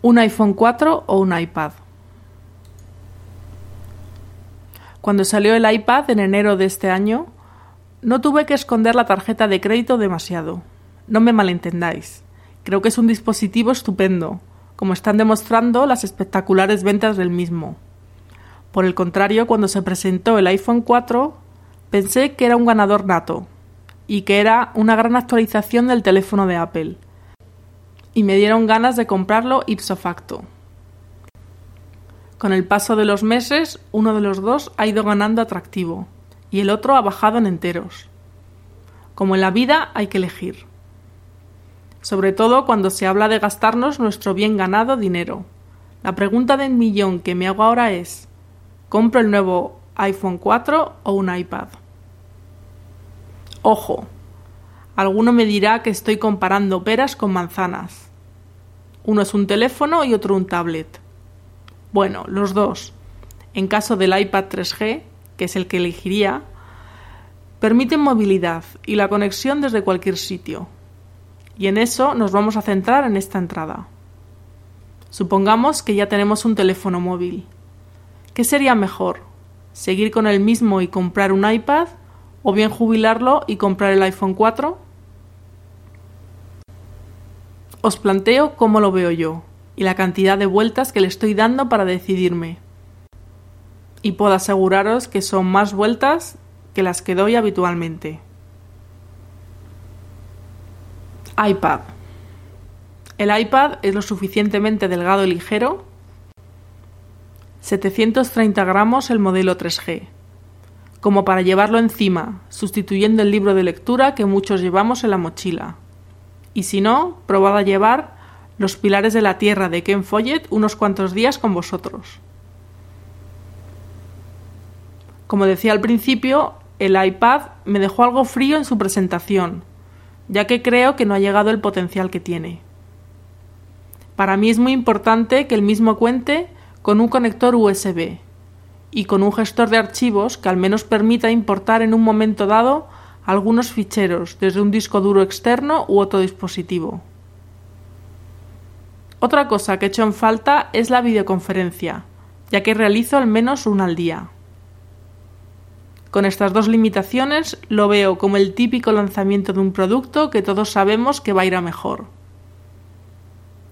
¿Un iPhone 4 o un iPad? Cuando salió el iPad en enero de este año, no tuve que esconder la tarjeta de crédito demasiado. No me malentendáis. Creo que es un dispositivo estupendo, como están demostrando las espectaculares ventas del mismo. Por el contrario, cuando se presentó el iPhone 4, pensé que era un ganador nato y que era una gran actualización del teléfono de Apple y me dieron ganas de comprarlo ipso facto. Con el paso de los meses, uno de los dos ha ido ganando atractivo y el otro ha bajado en enteros. Como en la vida hay que elegir. Sobre todo cuando se habla de gastarnos nuestro bien ganado dinero. La pregunta del millón que me hago ahora es, ¿compro el nuevo iPhone 4 o un iPad? Ojo, alguno me dirá que estoy comparando peras con manzanas. Uno es un teléfono y otro un tablet. Bueno, los dos. En caso del iPad 3G, que es el que elegiría, permiten movilidad y la conexión desde cualquier sitio. Y en eso nos vamos a centrar en esta entrada. Supongamos que ya tenemos un teléfono móvil. ¿Qué sería mejor? ¿Seguir con el mismo y comprar un iPad? ¿O bien jubilarlo y comprar el iPhone 4? Os planteo cómo lo veo yo y la cantidad de vueltas que le estoy dando para decidirme. Y puedo aseguraros que son más vueltas que las que doy habitualmente. iPad. El iPad es lo suficientemente delgado y ligero. 730 gramos el modelo 3G. Como para llevarlo encima, sustituyendo el libro de lectura que muchos llevamos en la mochila y si no, probad a llevar los pilares de la tierra de Ken Follett unos cuantos días con vosotros. Como decía al principio, el iPad me dejó algo frío en su presentación, ya que creo que no ha llegado el potencial que tiene. Para mí es muy importante que el mismo cuente con un conector USB y con un gestor de archivos que al menos permita importar en un momento dado algunos ficheros desde un disco duro externo u otro dispositivo. Otra cosa que he hecho en falta es la videoconferencia, ya que realizo al menos una al día. Con estas dos limitaciones lo veo como el típico lanzamiento de un producto que todos sabemos que va a ir a mejor.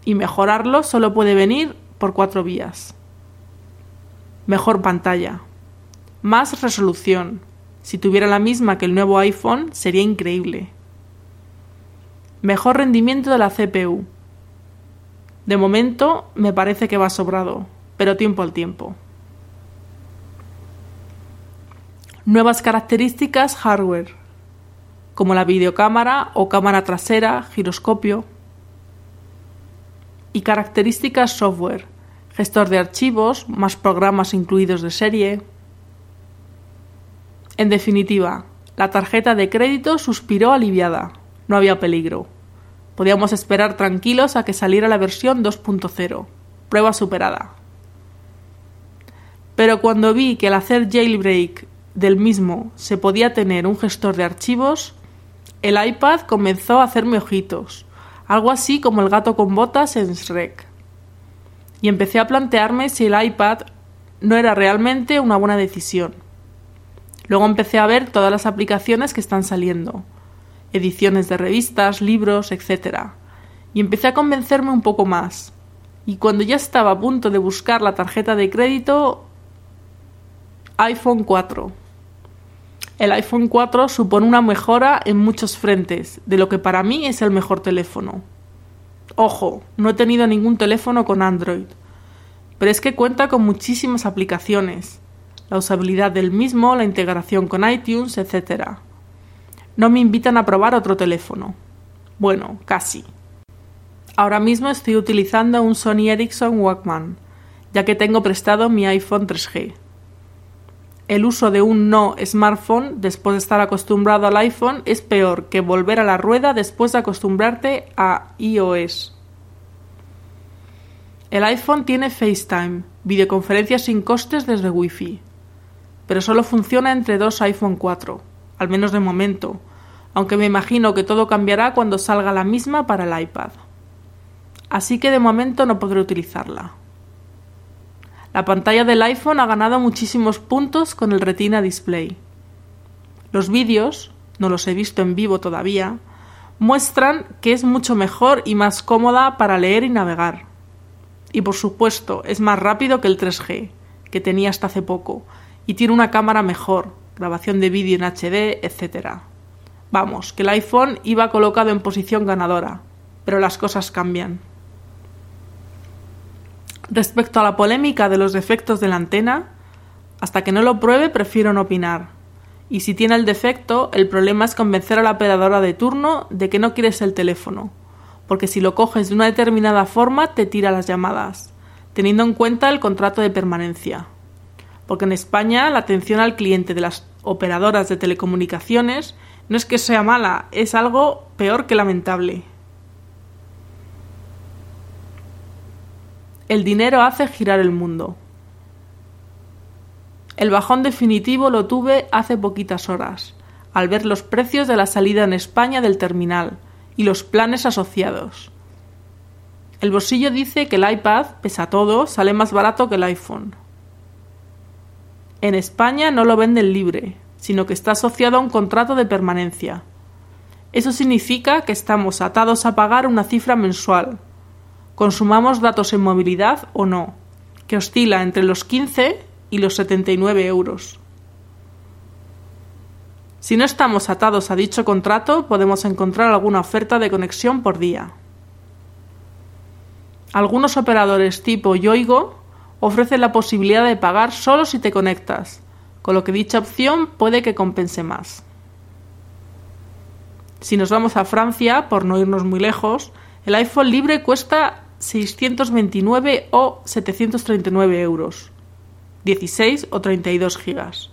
Y mejorarlo solo puede venir por cuatro vías. Mejor pantalla. Más resolución. Si tuviera la misma que el nuevo iPhone, sería increíble. Mejor rendimiento de la CPU. De momento me parece que va sobrado, pero tiempo al tiempo. Nuevas características hardware, como la videocámara o cámara trasera, giroscopio. Y características software, gestor de archivos, más programas incluidos de serie, en definitiva, la tarjeta de crédito suspiró aliviada. No había peligro. Podíamos esperar tranquilos a que saliera la versión 2.0. Prueba superada. Pero cuando vi que al hacer jailbreak del mismo se podía tener un gestor de archivos, el iPad comenzó a hacerme ojitos, algo así como el gato con botas en Shrek. Y empecé a plantearme si el iPad no era realmente una buena decisión. Luego empecé a ver todas las aplicaciones que están saliendo, ediciones de revistas, libros, etc. Y empecé a convencerme un poco más. Y cuando ya estaba a punto de buscar la tarjeta de crédito, iPhone 4. El iPhone 4 supone una mejora en muchos frentes, de lo que para mí es el mejor teléfono. Ojo, no he tenido ningún teléfono con Android, pero es que cuenta con muchísimas aplicaciones la usabilidad del mismo, la integración con iTunes, etc. No me invitan a probar otro teléfono. Bueno, casi. Ahora mismo estoy utilizando un Sony Ericsson Walkman, ya que tengo prestado mi iPhone 3G. El uso de un no smartphone después de estar acostumbrado al iPhone es peor que volver a la rueda después de acostumbrarte a iOS. El iPhone tiene FaceTime, videoconferencias sin costes desde Wi-Fi pero solo funciona entre dos iPhone 4, al menos de momento, aunque me imagino que todo cambiará cuando salga la misma para el iPad. así que de momento no podré utilizarla. La pantalla del iPhone ha ganado muchísimos puntos con el Retina Display. Los vídeos, no los he visto en vivo todavía, muestran que es mucho mejor y más cómoda para leer y navegar. Y por supuesto, es más rápido que el 3G, que tenía hasta hace poco, y tiene una cámara mejor, grabación de vídeo en HD, etc. Vamos, que el iPhone iba colocado en posición ganadora, pero las cosas cambian. Respecto a la polémica de los defectos de la antena, hasta que no lo pruebe prefiero no opinar. Y si tiene el defecto, el problema es convencer a la operadora de turno de que no quieres el teléfono, porque si lo coges de una determinada forma te tira las llamadas, teniendo en cuenta el contrato de permanencia. Porque en España la atención al cliente de las operadoras de telecomunicaciones no es que sea mala, es algo peor que lamentable. El dinero hace girar el mundo. El bajón definitivo lo tuve hace poquitas horas, al ver los precios de la salida en España del terminal y los planes asociados. El bolsillo dice que el iPad, pese a todo, sale más barato que el iPhone. En España no lo venden libre, sino que está asociado a un contrato de permanencia. Eso significa que estamos atados a pagar una cifra mensual, consumamos datos en movilidad o no, que oscila entre los 15 y los 79 euros. Si no estamos atados a dicho contrato, podemos encontrar alguna oferta de conexión por día. Algunos operadores tipo Yoigo ofrecen la posibilidad de pagar solo si te conectas, con lo que dicha opción puede que compense más. Si nos vamos a Francia, por no irnos muy lejos, el iPhone libre cuesta 629 o 739 euros. 16 o 32 gigas.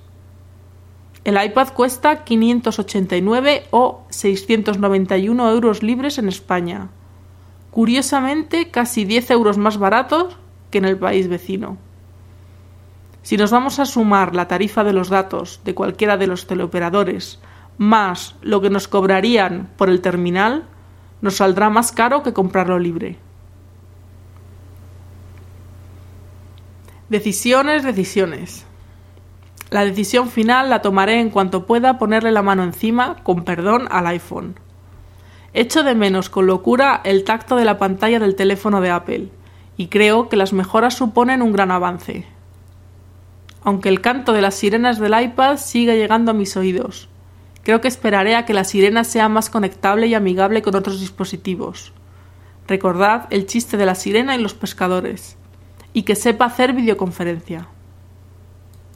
El iPad cuesta 589 o 691 euros libres en España. Curiosamente, casi 10 euros más baratos que en el país vecino. Si nos vamos a sumar la tarifa de los datos de cualquiera de los teleoperadores más lo que nos cobrarían por el terminal, nos saldrá más caro que comprarlo libre. Decisiones, decisiones. La decisión final la tomaré en cuanto pueda ponerle la mano encima, con perdón, al iPhone. Echo de menos con locura el tacto de la pantalla del teléfono de Apple, y creo que las mejoras suponen un gran avance. Aunque el canto de las sirenas del iPad siga llegando a mis oídos, creo que esperaré a que la sirena sea más conectable y amigable con otros dispositivos. Recordad el chiste de la sirena y los pescadores y que sepa hacer videoconferencia.